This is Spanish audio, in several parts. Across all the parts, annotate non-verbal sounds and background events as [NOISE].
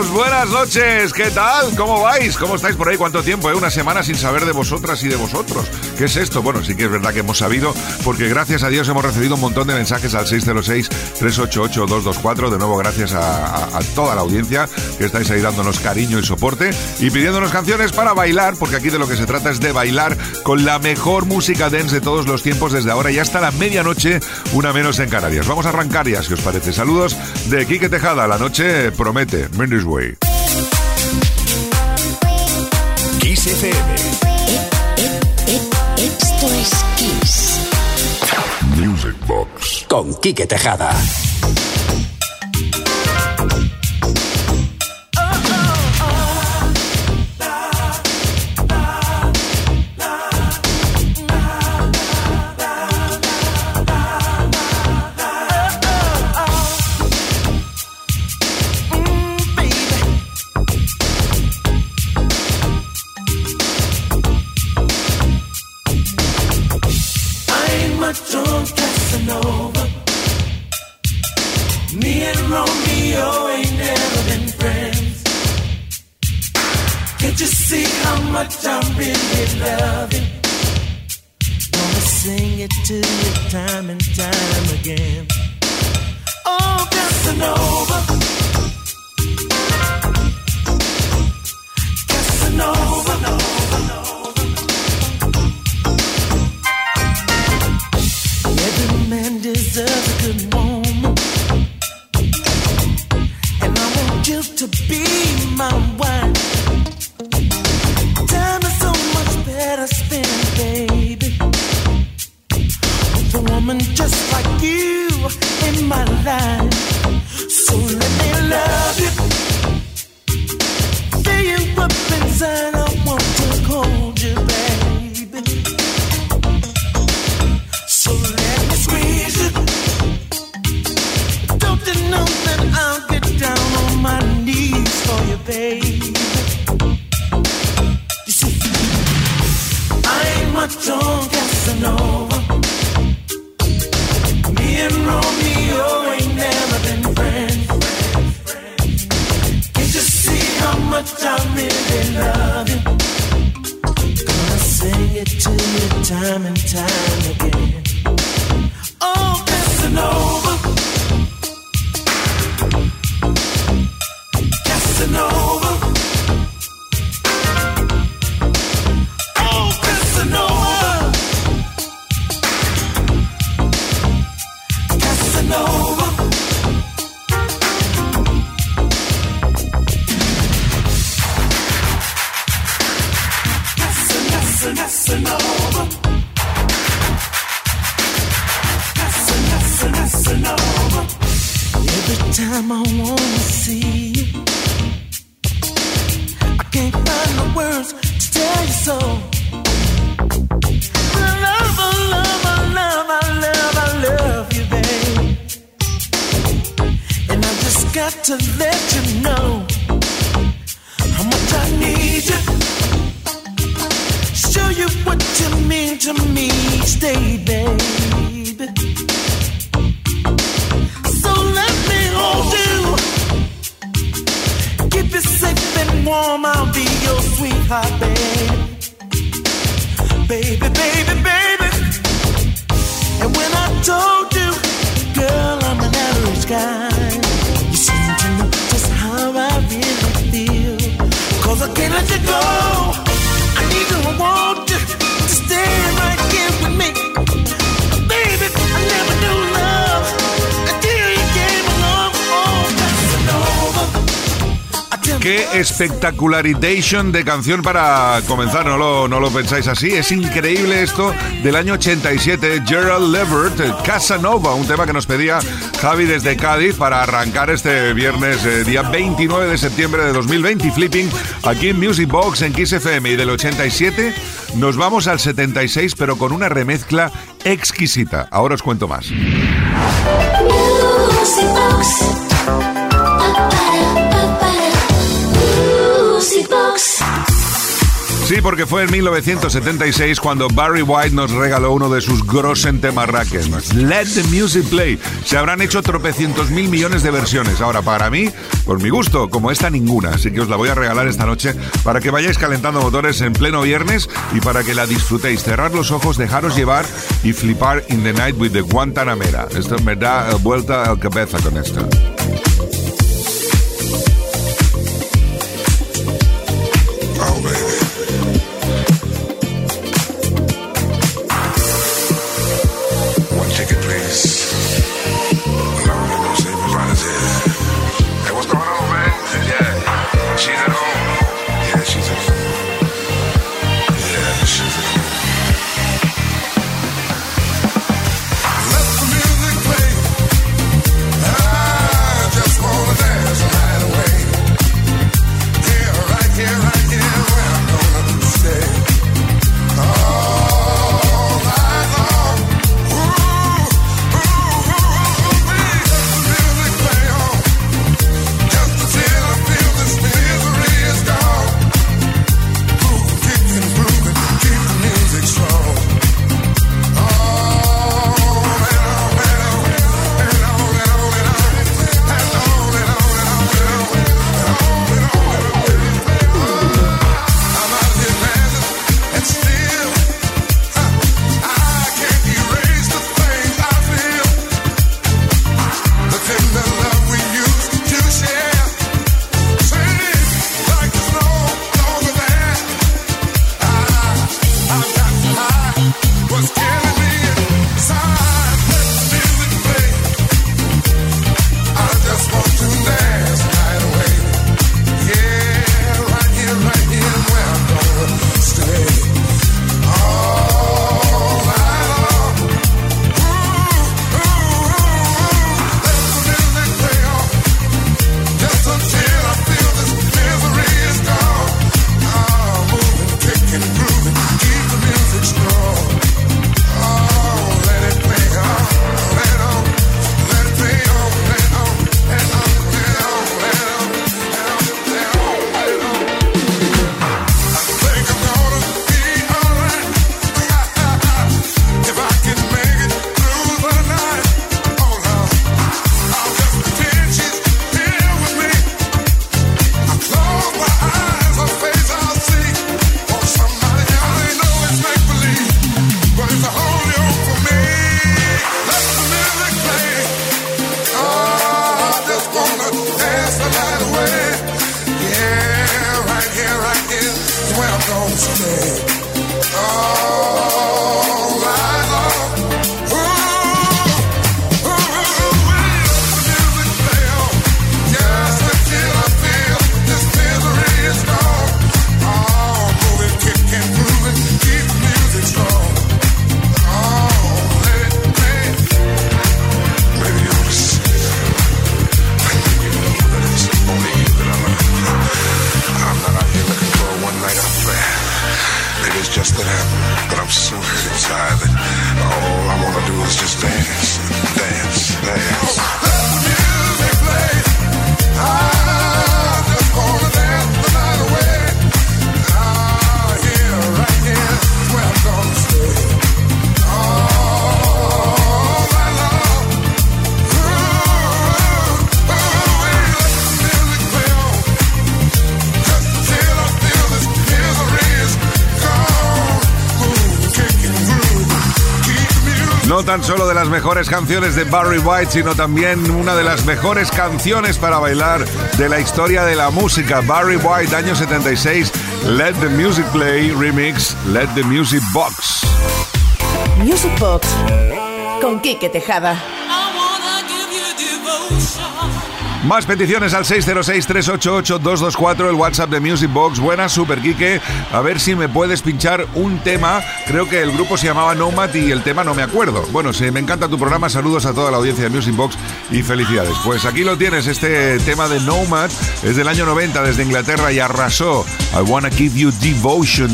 ¡Arrancamos! Buenas noches, ¿qué tal? ¿Cómo vais? ¿Cómo estáis por ahí? ¿Cuánto tiempo? Eh? Una semana sin saber de vosotras y de vosotros. ¿Qué es esto? Bueno, sí que es verdad que hemos sabido, porque gracias a Dios hemos recibido un montón de mensajes al 606-388-224. De nuevo, gracias a, a toda la audiencia que estáis ahí dándonos cariño y soporte y pidiéndonos canciones para bailar, porque aquí de lo que se trata es de bailar con la mejor música dance de todos los tiempos desde ahora y hasta la medianoche, una menos en Canarias. Vamos a arrancar ya, si os parece. Saludos de Quique Tejada. La noche promete. Mendes Kiss FM. Esto es Kiss. Music Box. con Quique Tejada. To time and time again. You what you mean to let you know how much I need you. Show you what it means to me each day, and warm. I'll be your sweetheart, baby. Baby, baby, baby. And when I told you, girl, I'm an average guy, you seem to know just how I really feel. Cause I can't let you go. I need you, I want you to stay right Qué espectacularization de canción para comenzar, ¿no lo, no lo pensáis así? Es increíble esto del año 87, Gerald Levert, eh, Casanova, un tema que nos pedía Javi desde Cádiz para arrancar este viernes, eh, día 29 de septiembre de 2020, y flipping, aquí en Music Box en Kiss FM. Y del 87 nos vamos al 76, pero con una remezcla exquisita. Ahora os cuento más. Music Box. Sí, porque fue en 1976 cuando Barry White nos regaló uno de sus Grossen temarraques. Let the Music Play. Se habrán hecho tropecientos mil millones de versiones. Ahora, para mí, por mi gusto, como esta, ninguna. Así que os la voy a regalar esta noche para que vayáis calentando motores en pleno viernes y para que la disfrutéis. Cerrar los ojos, dejaros llevar y flipar in the night with the Guantanamera. Esto me da vuelta al cabeza con esto. Tan solo de las mejores canciones de Barry White, sino también una de las mejores canciones para bailar de la historia de la música. Barry White, año 76, Let the Music Play, remix, Let the Music Box. Music Box con Kike Tejada. Más peticiones al 606-388-224, el WhatsApp de Music Box. Buenas, Super Kike. A ver si me puedes pinchar un tema. Creo que el grupo se llamaba Nomad y el tema no me acuerdo. Bueno, sí, me encanta tu programa. Saludos a toda la audiencia de Music Box y felicidades. Pues aquí lo tienes, este tema de Nomad. Es del año 90 desde Inglaterra y arrasó. I wanna give you devotion.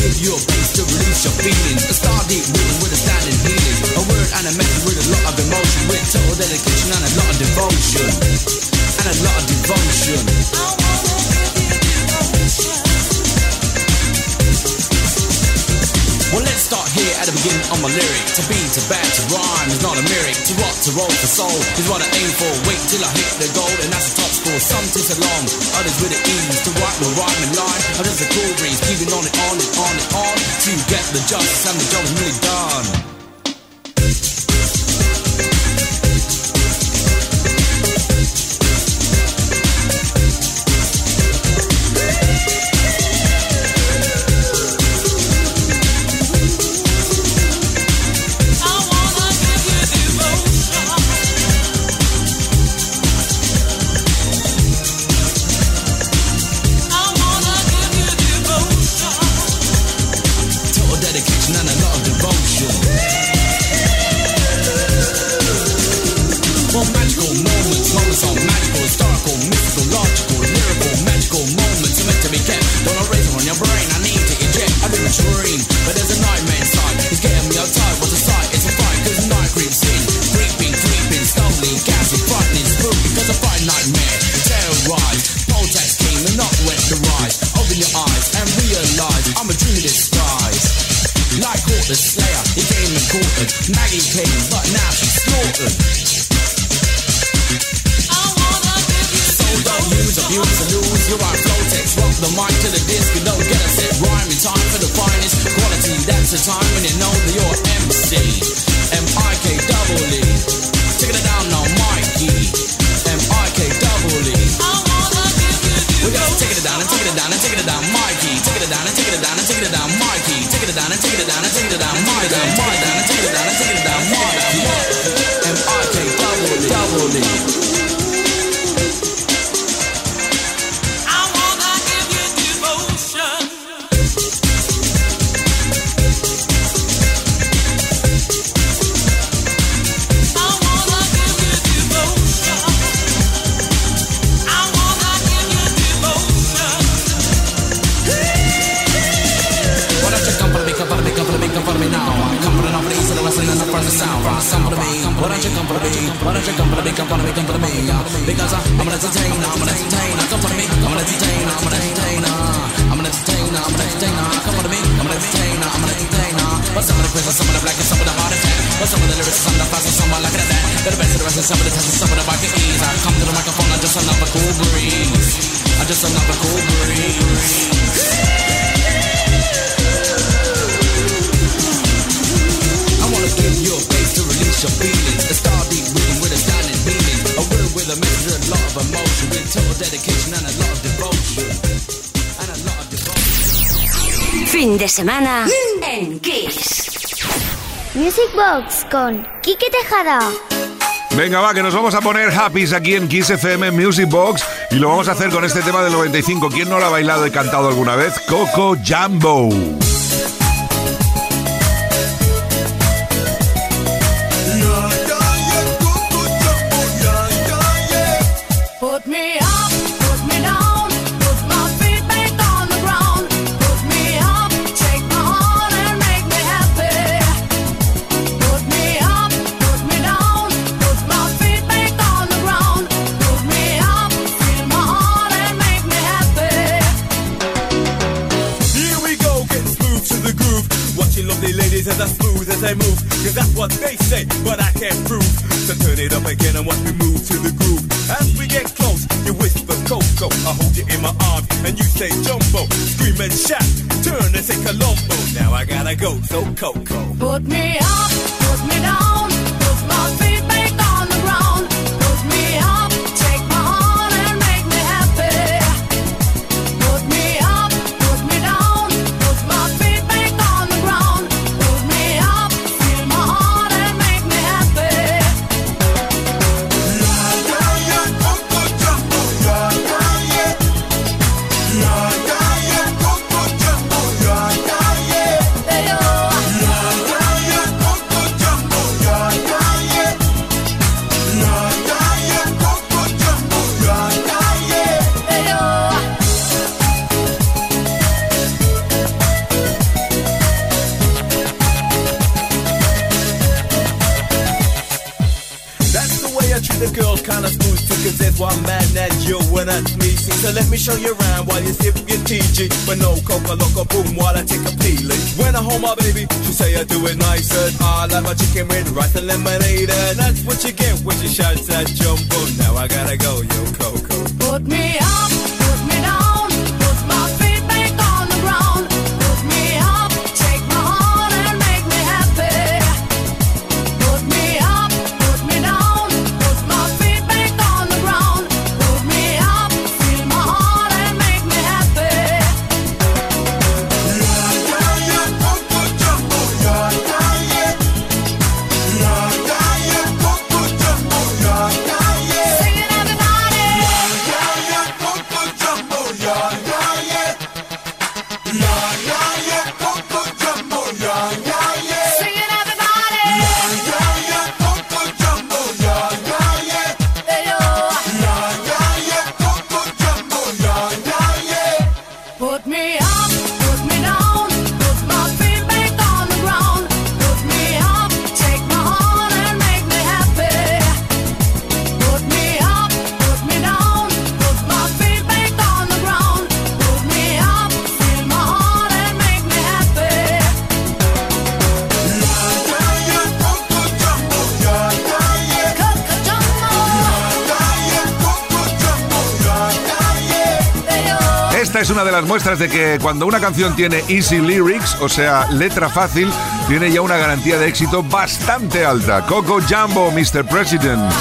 Give you a place to release your feelings. A star deep rhythm with a standing healing. A word and a message with a lot of emotion. With total dedication and a lot of devotion. And a lot of devotion. Well, let's start here at the beginning of my lyric. To be, to bad, to rhyme is not a lyric. To rock, to roll, to soul is what I aim for. Wait till I hit the goal, and that's the top score. Some takes a long, others with the ease. To write rhyme and line, just a cool breeze. Keeping on and on and on and on. To get the justice and the job is really done. Don't you come for the beat, come for the beat, come for the beat, because I'm an entertainer, I'm. Semana en Kiss. Music Box con Kike Tejada. Venga, va, que nos vamos a poner happy aquí en Kiss FM Music Box y lo vamos a hacer con este tema del 95. ¿Quién no lo ha bailado y cantado alguna vez? Coco Jumbo. Up again and watch me move to the groove. As we get close, you whisper Coco, I hold you in my arms, and you say Jumbo. Scream and shout, turn and say Colombo. Now I gotta go, so Coco. Put me up, put me down, show you around while you sip your TG. But no coca loco boom while I take a peeling. When I hold my baby, she say I do it nicer. I like my chicken with rice and lemonade. And that's what you get when you shout that jumbo. Now I gotta go, yo, Coco. Put me up, muestras de que cuando una canción tiene easy lyrics, o sea, letra fácil, tiene ya una garantía de éxito bastante alta. Coco Jumbo, Mr. President.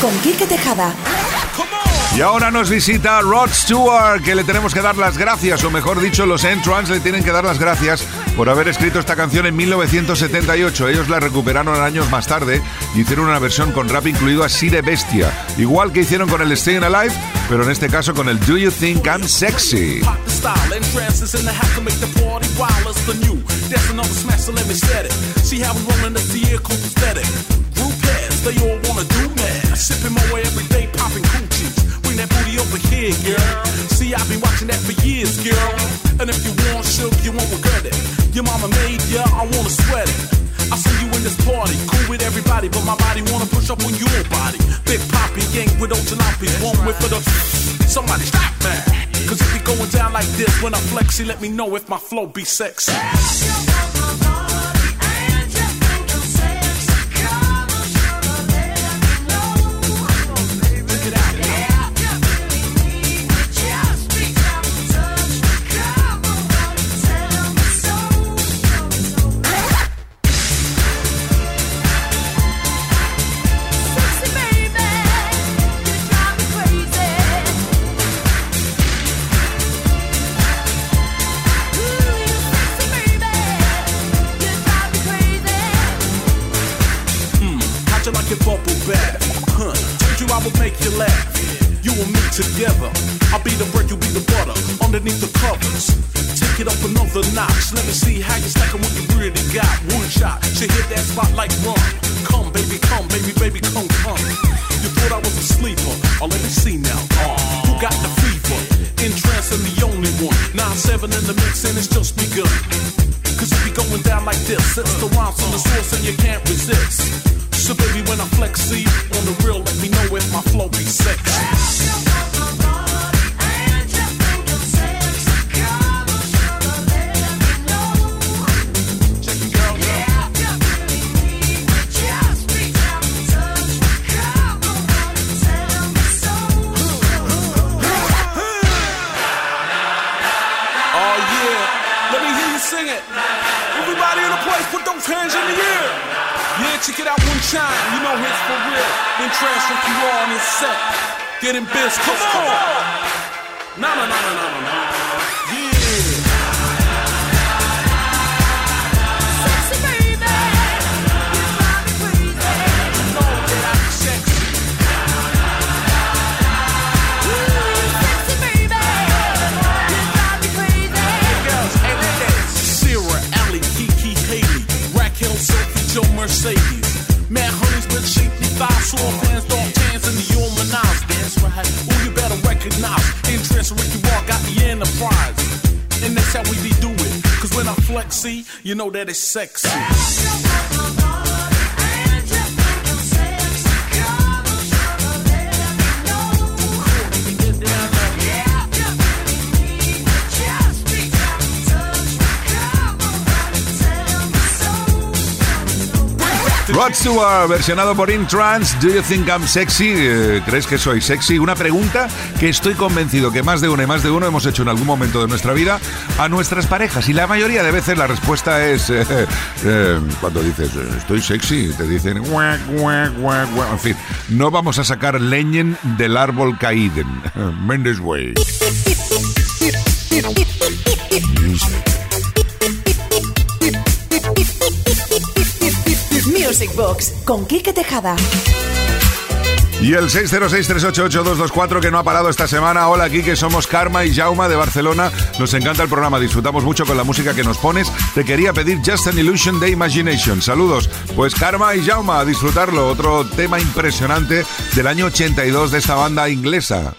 Con Quique Tejada. Y ahora nos visita Rod Stewart, que le tenemos que dar las gracias, o mejor dicho, los Entrance le tienen que dar las gracias por haber escrito esta canción en 1978. Ellos la recuperaron años más tarde y hicieron una versión con rap incluido así de bestia, igual que hicieron con el Staying Alive, pero en este caso con el Do You Think I'm Sexy. That booty over here, girl. See, I've been watching that for years, girl. And if you want silk, you won't regret it. Your mama made ya, I wanna sweat it. I see you in this party, cool with everybody, but my body wanna push up on your body. Big Poppy, gang with Jalopy, one whip for the. Somebody stop that. Cause if it going down like this, when I flex, you let me know if my flow be sexy. Make you laugh. You and me together. I'll be the bread, you'll be the butter. Underneath the covers. Take it up another notch. Let me see how you stacking what you really got. One shot. She hit that spot like run. Come, baby, come, baby, baby, come, come. You thought I was a sleeper. Oh, let me see now. Uh, who got the fever? In trance and the only one. 9-7 in the mix and it's just begun. Cause it be going down like this. It's the rhymes from the source and you can't resist. So baby, when I flex, see on the Oh, let me hear you sing it. Everybody in the place, put those hands in the air. Yeah, check it out one time. You know it's for real. Then trash transfer you all on this set. Getting biz, come on. No, no, no, no, no, no, And the. That's right. You better recognize Ricky got the enterprise. And that's how we. Cause when I flex, see, you know that it's sexy. Rod Stewart, versionado por In Do You Think I'm Sexy? Eh, ¿Crees que soy sexy? Una pregunta que estoy convencido que más de uno y más de uno hemos hecho en algún momento de nuestra vida a nuestras parejas. Y la mayoría de veces la respuesta es, [LAUGHS] eh, eh, cuando dices, eh, estoy sexy, te dicen, guac, guac, guac, guac. en fin, no vamos a sacar leñen del árbol caído. [LAUGHS] Mendes Way. Music [LAUGHS] Box con Quique Tejada. Y el 606-388-224 que no ha parado esta semana. Hola, aquí que somos Karma y Jauma de Barcelona. Nos encanta el programa, disfrutamos mucho con la música que nos pones. Te quería pedir Just an Illusion de Imagination. Saludos. Pues Karma y Jauma, a disfrutarlo. Otro tema impresionante del año 82 de esta banda inglesa.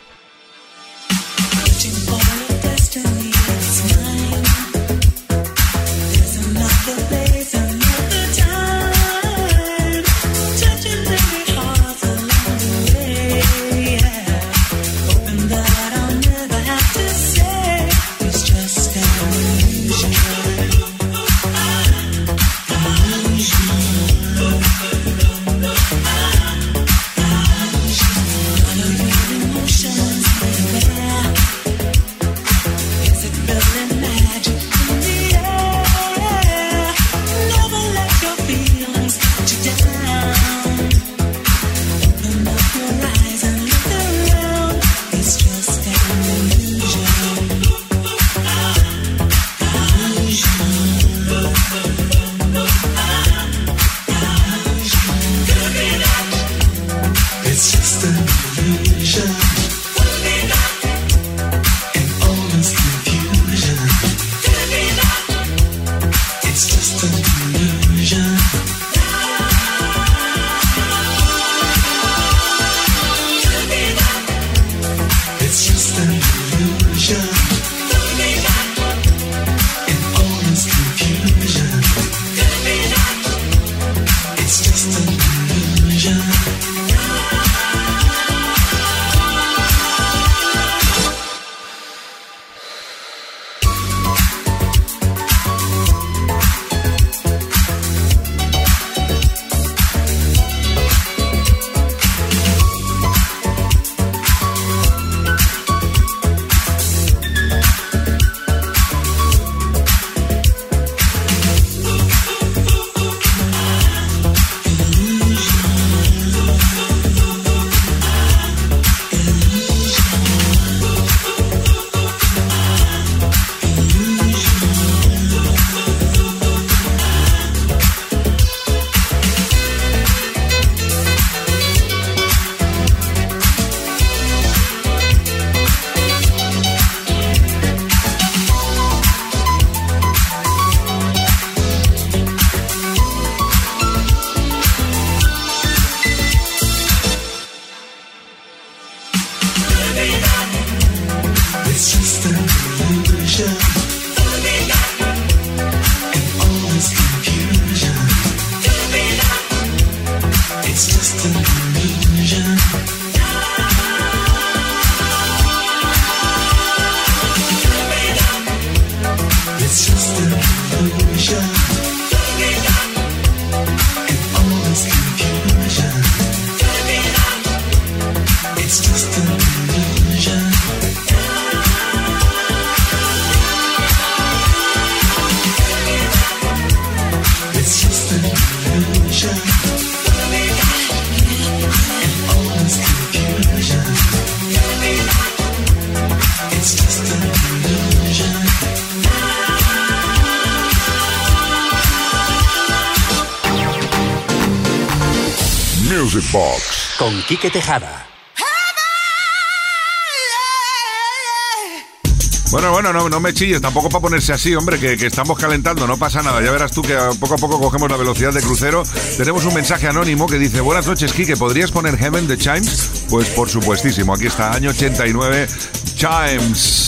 Music Box con Quique Tejada. Bueno, bueno, no, no me chilles, tampoco para ponerse así, hombre, que, estamos calentando, no pasa nada. Ya verás tú que poco a poco cogemos la velocidad de crucero. Tenemos un mensaje anónimo que dice: Buenas noches, Quique, ¿podrías poner Heaven the Chimes? Pues por supuestísimo, aquí está, año 89, Chimes.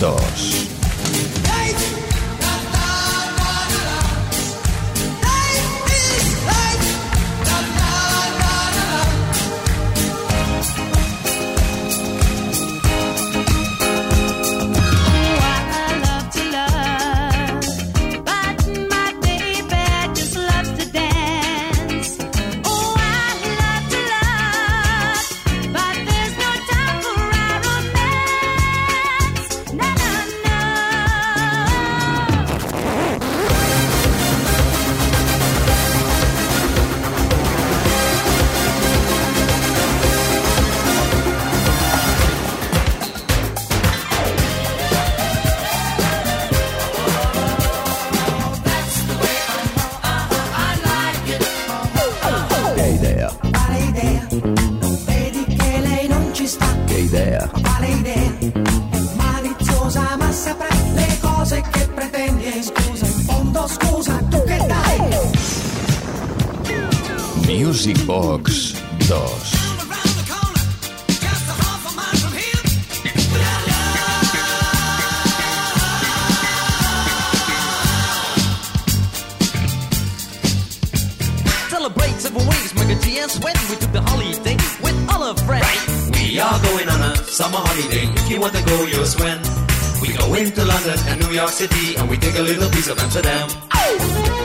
2. Yes, when we took the holiday with all our friends. We are going on a summer holiday. If you want to go, you'll swim. We go into London and New York City and we take a little piece of Amsterdam. Hold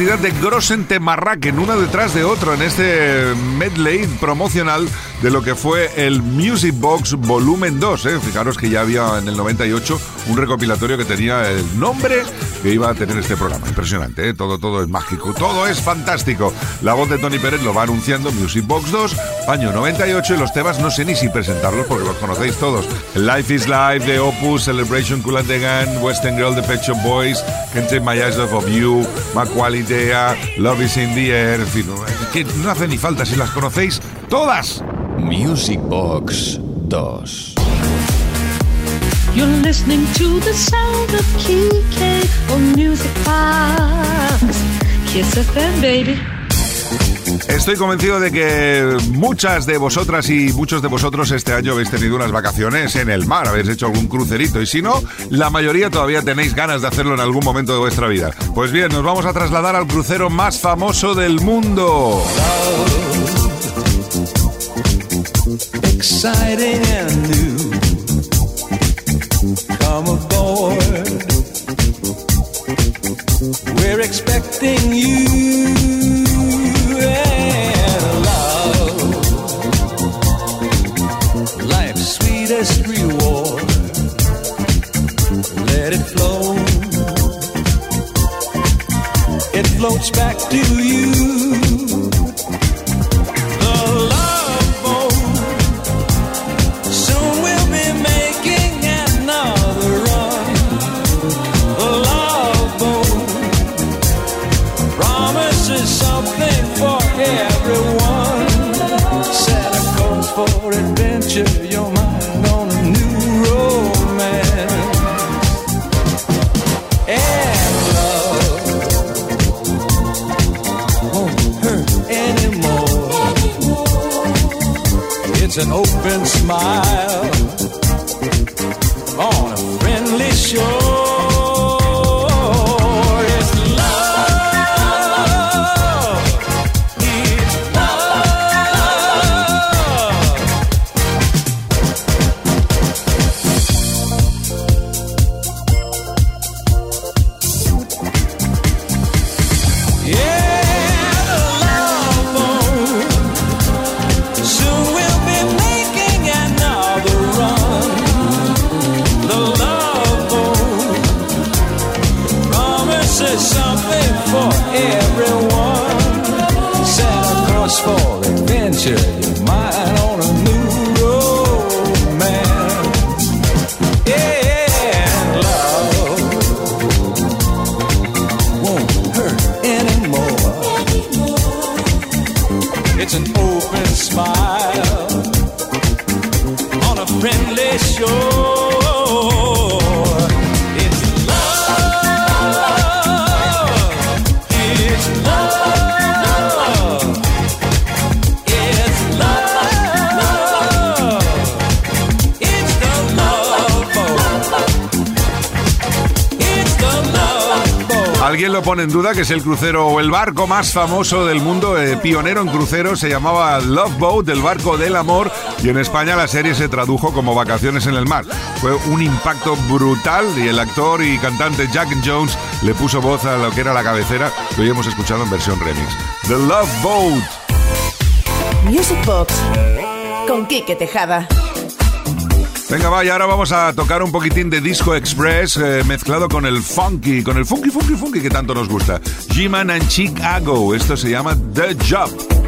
cantidad de Grossen Temarraken, una detrás de otro en este medley promocional de lo que fue el Music Box Volumen 2. ¿eh? Fijaros que ya había en el 98 un recopilatorio que tenía el nombre que iba a tener este programa. Impresionante, ¿eh? todo, todo es mágico, todo es fantástico. La voz de Tony Pérez lo va anunciando Music Box 2, año 98, y los temas no sé ni si presentarlos porque los conocéis todos. Life is Life de Opus, Celebration Cool and the Gang, Western Girl de Pet Shop Boys, Take My Eyes Off of You, Maqualidea, Love is in the Air, en fin, que no hace ni falta si las conocéis todas. Music Box 2. You're listening to the sound of Kike on Music Box. Kiss FM, baby. Estoy convencido de que muchas de vosotras y muchos de vosotros este año habéis tenido unas vacaciones en el mar, habéis hecho algún crucerito y si no, la mayoría todavía tenéis ganas de hacerlo en algún momento de vuestra vida. Pues bien, nos vamos a trasladar al crucero más famoso del mundo. exciting and new. Come aboard. We're expecting you and love. Life's sweetest reward. Let it flow. It floats back to you. It's an open smile there's something for everyone. Set a course for adventure, pone en duda que es el crucero o el barco más famoso del mundo, eh, pionero en cruceros, se llamaba Love Boat, el barco del amor, y en España la serie se tradujo como Vacaciones en el mar. Fue un impacto brutal y el actor y cantante Jack Jones le puso voz a lo que era la cabecera que hoy hemos escuchado en versión remix. The Love Boat. Music Box con Quique Tejada. Venga, va, y ahora vamos a tocar un poquitín de Disco Express eh, mezclado con el funky, con el funky, funky, funky que tanto nos gusta. G-Man and Chicago. Esto se llama The Job.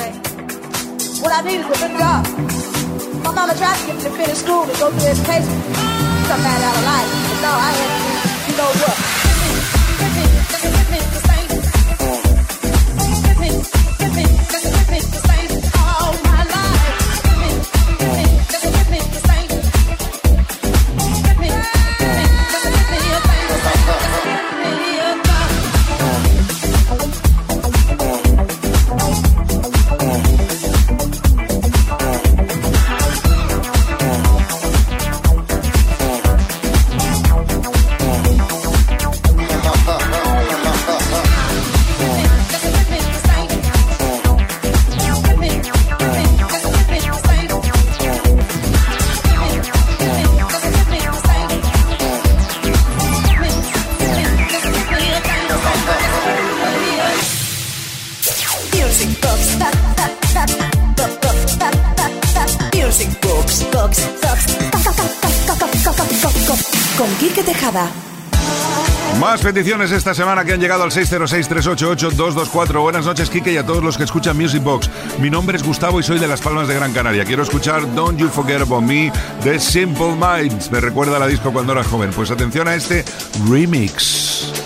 Thing. What I need is a good job. My mama tried to get me to finish school and go through education. Some bad out of life. But no, I had to, you know what? Peticiones esta semana que han llegado al 606-388-224. Buenas noches, Kike, y a todos los que escuchan Music Box. Mi nombre es Gustavo y soy de Las Palmas de Gran Canaria. Quiero escuchar Don't You Forget About Me de Simple Minds. Me recuerda la disco cuando era joven. Pues atención a este remix.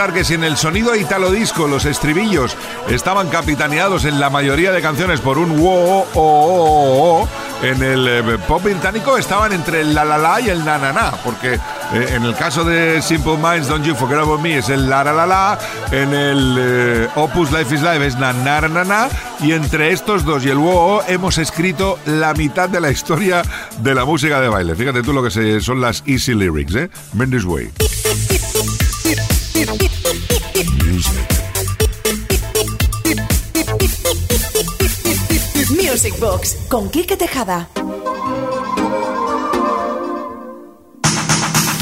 Habría que si en el sonido italo disco los estribillos estaban capitaneados en la mayoría de canciones por un wo o o o en el eh, pop británico estaban entre el la la la y el na na na, porque eh, en el caso de Simple Minds Don't You Forget About Me es el la la la la, en el eh, Opus Life is Live es na na na na y entre estos dos y el wo hemos escrito la mitad de la historia de la música de baile. Fíjate tú lo que son las easy lyrics, ¿eh? Mendes Way. Music Box con Quique Tejada.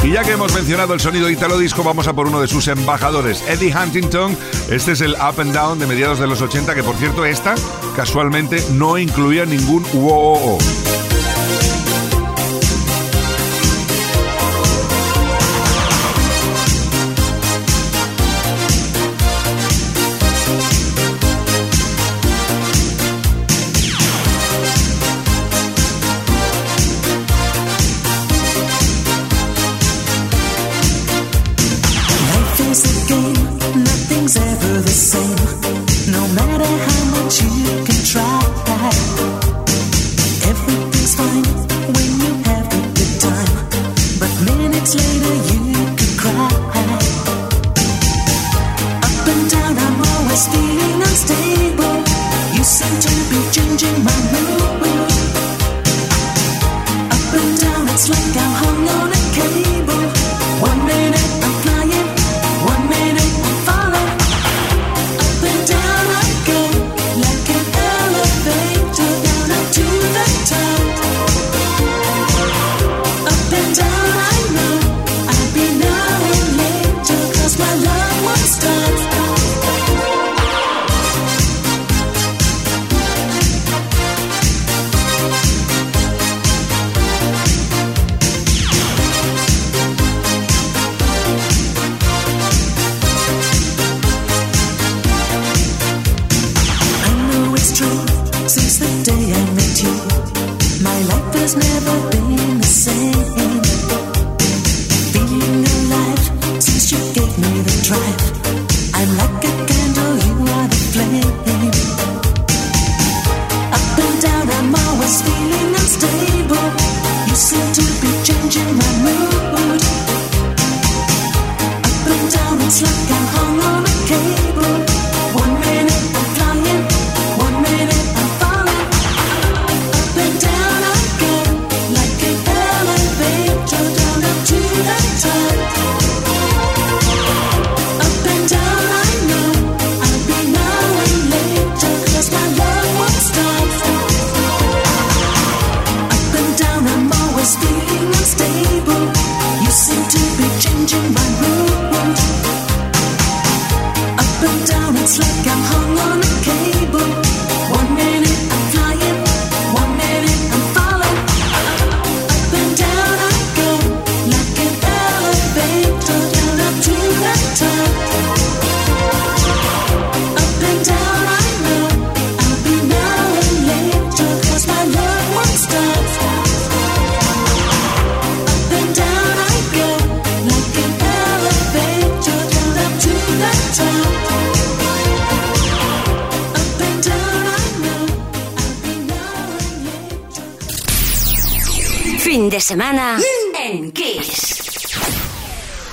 Y ya que hemos mencionado el sonido italo disco, vamos a por uno de sus embajadores, Eddie Huntington. Este es el Up and Down de mediados de los 80, que por cierto, esta casualmente no incluía ningún wo Life Fin de semana en Kiss.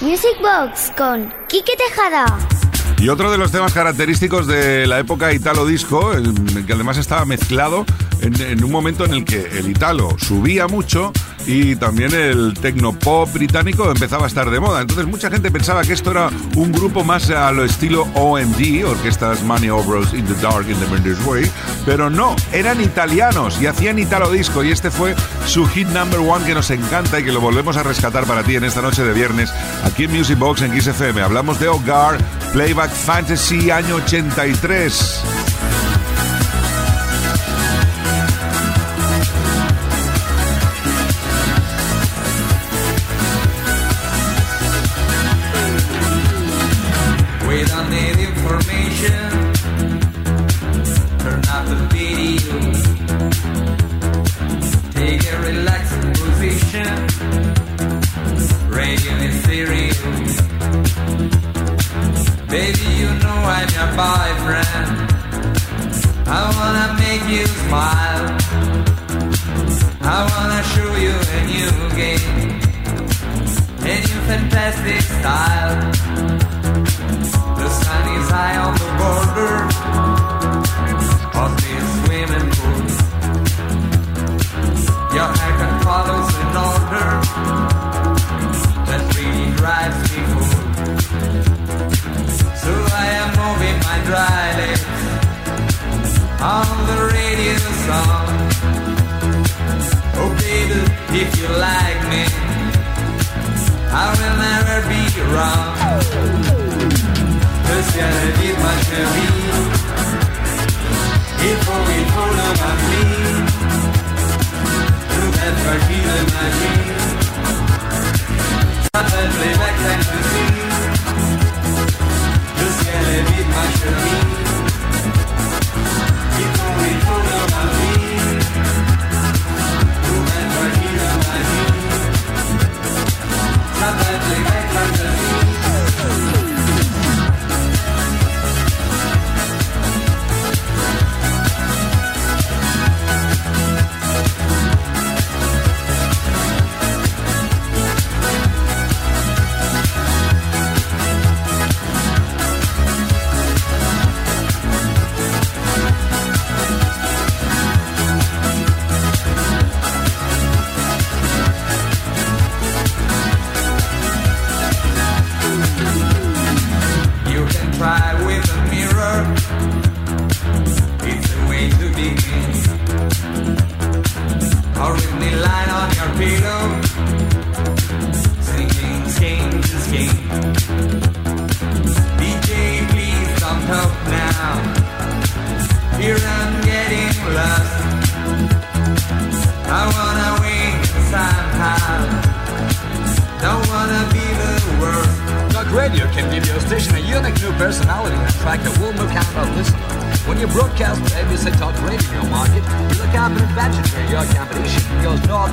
Music Box con Quique Tejada. Y otro de los temas característicos de la época italo disco, el- que además estaba mezclado en, en un momento en el que el italo subía mucho y también el tecnopop británico empezaba a estar de moda. Entonces mucha gente pensaba que esto era un grupo más a lo estilo OMD, Orquestas Overs in the Dark in the Mendes Way, pero no, eran italianos y hacían italo disco y este fue su hit number one que nos encanta y que lo volvemos a rescatar para ti en esta noche de viernes aquí en Music Box en Kiss FM. Hablamos de Hogar, Playback Fantasy año 83. You smile. I wanna show you a new game. A new fantastic style. The sun is high on the border of this swimming pool. Your haircut follows in order that really drives me fool. So I am moving my dry lips on if you like me, I will never be wrong. Le ciel est vide, ma chérie. Il faut, il faut le marquer. Nouvelle partie de magie. S'appelle Playback Fantasy. Le ciel est vide, ma chérie.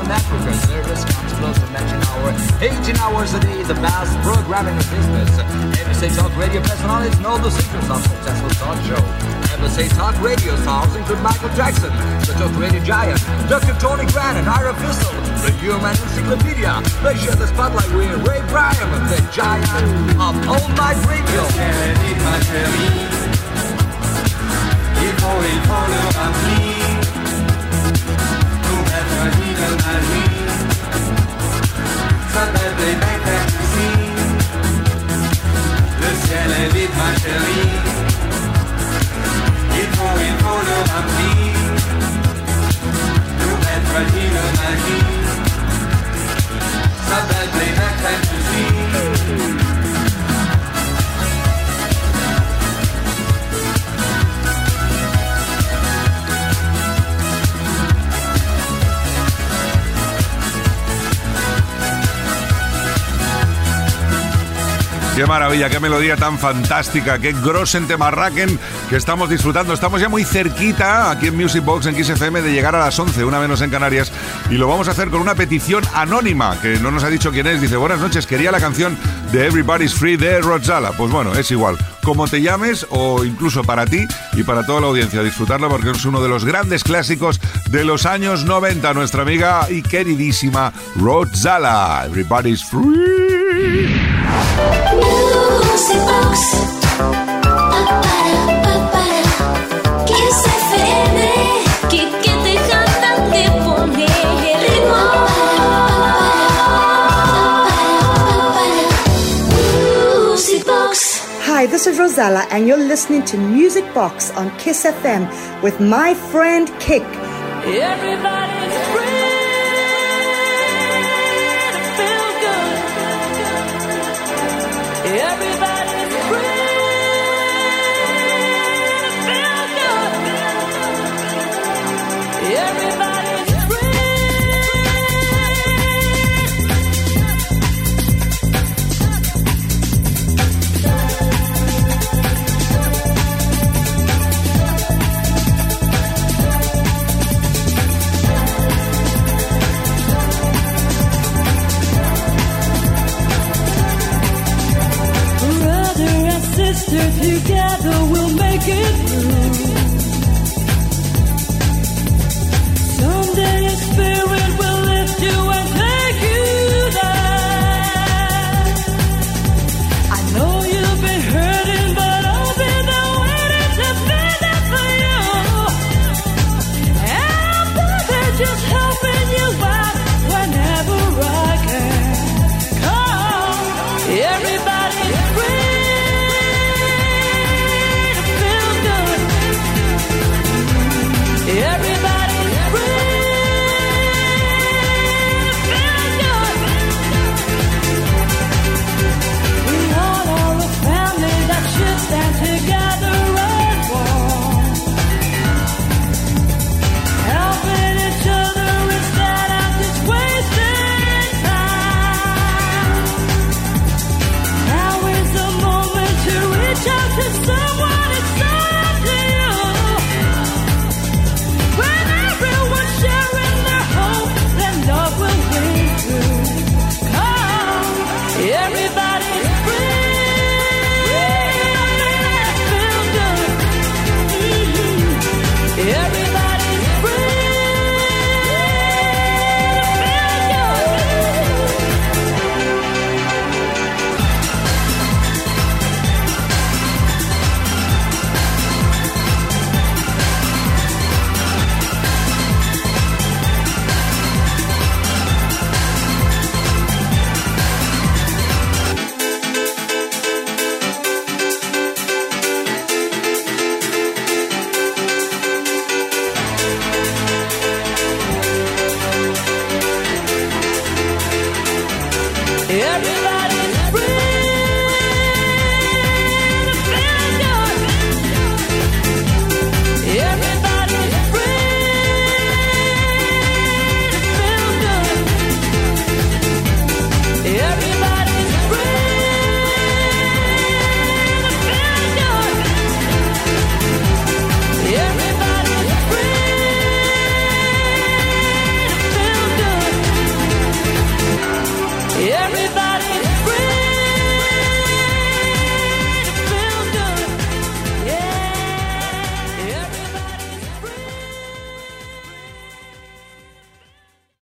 Northern Africa. Comes close to matching our 18 hours a day, the best programming in business. ABC Talk Radio personalities know the secrets of successful talk show. ABC Talk Radio stars include Michael Jackson, the Talk Radio Giant, Dr. Tony Grant and Ira Fistel, the Human Encyclopedia. They share the spotlight with Ray Bryan, the giant of All Night Radio. Il faut, il faut Le ciel est vide ma chérie. Il faut, il faut le remplir Pour être Sabe bem na Qué maravilla, qué melodía tan fantástica, qué grosen temarraquen que estamos disfrutando. Estamos ya muy cerquita aquí en Music Box en XFM de llegar a las 11, una menos en Canarias, y lo vamos a hacer con una petición anónima que no nos ha dicho quién es. Dice, buenas noches, quería la canción de Everybody's Free de Rodzala. Pues bueno, es igual. Como te llames o incluso para ti y para toda la audiencia, disfrutarla porque es uno de los grandes clásicos de los años 90. Nuestra amiga y queridísima Rodzala. Everybody's Free. Music Box. Hi, this is Rosella, and you're listening to Music Box on Kiss FM with my friend Kick. Everybody. sisters together will make it through.